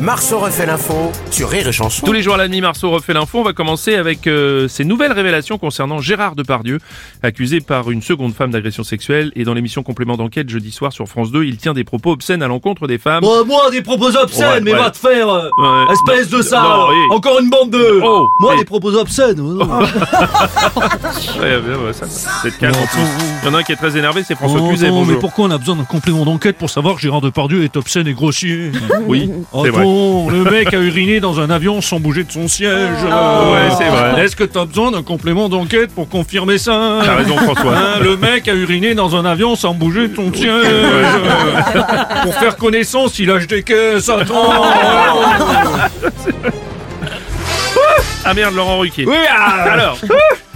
Marceau refait l'info sur Rire et Chanson. Tous les jours à la nuit, Marceau refait l'info. On va commencer avec euh, ces nouvelles révélations concernant Gérard Depardieu, accusé par une seconde femme d'agression sexuelle. Et dans l'émission Complément d'enquête jeudi soir sur France 2, il tient des propos obscènes à l'encontre des femmes. Bon, moi, des propos obscènes, Ouais, mais ouais. va te faire euh, Ouais. Espèce Non, de ça non, oui. Encore une bande de... Oh, moi, des propos obscènes oh, non. Ouais, ouais, ouais, ça, calme. plus. Il y en a un qui est très énervé, c'est François Oh, Cluzet. non, mais pourquoi on a besoin d'un complément d'enquête pour savoir que Gérard Depardieu est obscène et grossier? Oui, c'est vrai. Le mec a uriné dans un avion sans bouger de son siège. Ouais, c'est vrai. Est-ce que t'as besoin d'un complément d'enquête pour confirmer ça T'as raison, François. Hein, le mec a uriné dans un avion sans bouger de son siège. pour faire connaissance, il lâche des caisses. Attends. Ah merde, Laurent Ruquier. Oui, ah, Alors,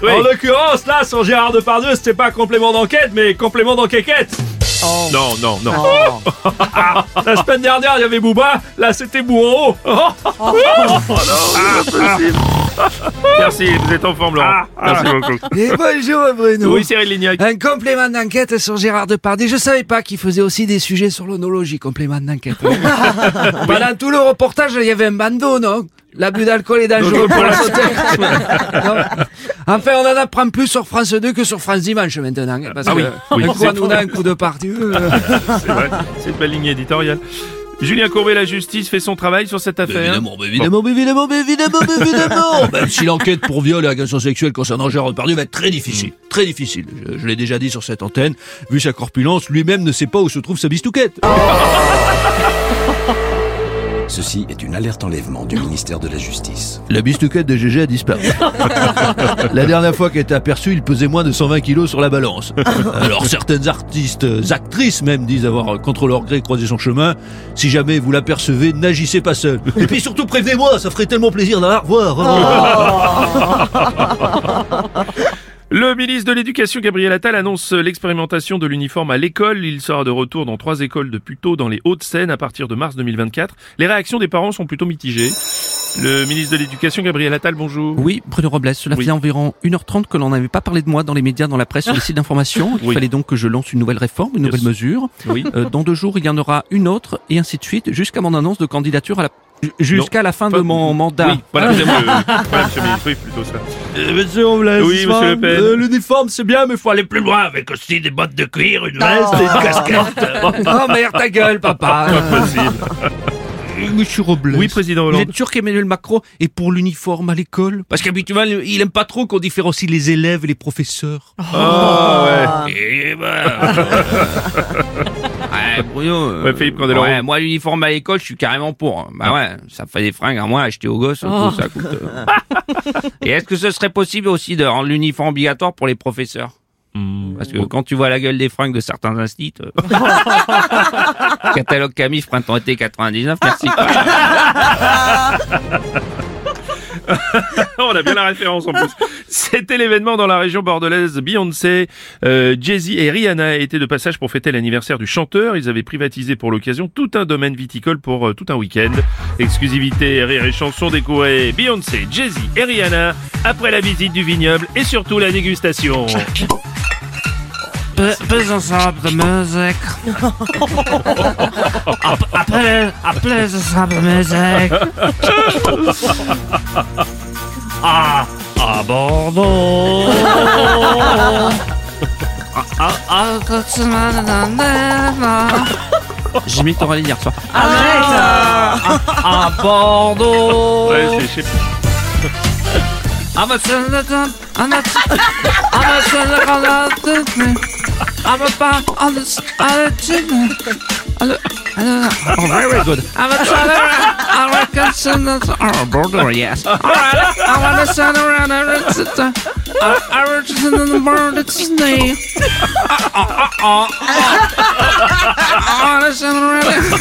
oui. En l'occurrence, là, sur Gérard Depardieu, c'était pas complément d'enquête, mais complément d'enquête. Non, non, non. La semaine dernière, il y avait Booba, là, c'était Bourreau. Merci, vous êtes en forme, Laurent. Merci beaucoup. Et bonjour Bruno. Oui, Cyril Lignac. Un complément d'enquête sur Gérard Depardieu. Je savais pas qu'il faisait aussi des sujets sur l'onologie, complément d'enquête. Pendant tout le reportage, il y avait un bandeau, non? L'abus d'alcool est dangereux pour la santé. Enfin, on en apprend plus sur France 2 que sur France Dimanche maintenant. Parce Ah oui, que oui. un coup, un coup de euh. C'est vrai, c'est une belle ligne éditoriale. Julien Courbet, la justice, fait son travail sur cette affaire. Évidemment, mais évidemment, mais évidemment, mais évidemment, mais évidemment. Même si l'enquête pour viol et agression sexuelle concernant Gérard Depardieu va être très difficile. Très difficile. Je, je l'ai déjà dit sur cette antenne. Vu sa corpulence, lui-même ne sait pas où se trouve sa bistouquette. Ceci est une alerte enlèvement du ministère de la Justice. La bistouquette de GG a disparu. la dernière fois qu'elle était aperçue, il pesait moins de 120 kilos sur la balance. Alors certaines artistes, euh, actrices même, disent avoir euh, contre leur gré croisé son chemin. Si jamais vous l'apercevez, n'agissez pas seul. Et puis surtout prévenez-moi, ça ferait tellement plaisir de la revoir. Le ministre de l'Éducation, Gabriel Attal, annonce l'expérimentation de l'uniforme à l'école. Il sera de retour dans trois écoles de Puteaux dans les Hauts-de-Seine à partir de mars 2024. Les réactions des parents sont plutôt mitigées. Le ministre de l'Éducation, Gabriel Attal, bonjour. Oui, Bruno Robles, cela Oui. faisait environ 1h30 que l'on n'avait pas parlé de moi dans les médias, dans la presse, sur les sites d'information. Il Oui. fallait donc que je lance une nouvelle réforme, une nouvelle mesure. Oui. Euh, dans deux jours, il y en aura une autre, et ainsi de suite, jusqu'à mon annonce de candidature à la... Jusqu'à la fin de mon mandat. Oui, voilà, j'aime le... voilà, monsieur le ministre, oui, plutôt ça. Euh, monsieur Robles, Oui, monsieur Le Pen. euh, L'uniforme c'est bien, mais faut aller plus loin avec aussi des bottes de cuir, une veste et une casquette. Oh merde, ta gueule, papa. Possible. Monsieur Robles. Oui, président Vous Hollande. êtes sûr qu'Emmanuel Macron est pour l'uniforme à l'école? Parce qu'habituellement, il aime pas trop qu'on différencie les élèves et les professeurs. Ah, ouais. Et ben... ouais, Bruno. euh, Ouais, Philippe Candeloro. ouais, moi, l'uniforme à l'école, je suis carrément pour. hein. Bah ouais, ça fait des fringues à moi acheter aux gosses. tout ça coûte. euh. Et est-ce que ce serait possible aussi de rendre l'uniforme obligatoire pour les professeurs? Parce que quand tu vois la gueule des fringues de certains instituts... euh, Catalogue Camif, printemps-été 99, merci. On a bien la référence en plus. C'était l'événement dans la région bordelaise. Beyoncé, euh, Jay-Z et Rihanna étaient de passage pour fêter l'anniversaire du chanteur. Ils avaient privatisé pour l'occasion tout un domaine viticole pour euh, tout un week-end. Exclusivité, rire et chanson découvrez Beyoncé, Jay-Z et Rihanna après la visite du vignoble et surtout la dégustation. Plus ensemble de musique. Après, après ensemble de musique. Ah, à Bordeaux. Ah, ah, J'ai mis ton hier soir. Arrête À Bordeaux Ouais, c'est- Ama sen de tam anlatsın. Ama sen de kalandın mı? Ama ben alış alıcı mı? Alo. Alo. Oh, very good. Ama sen de arkadaşınız. Oh, brother, yes. Alright. Ama de sen de around alıcı. Alıcının alıcı ne? Ama sen de around.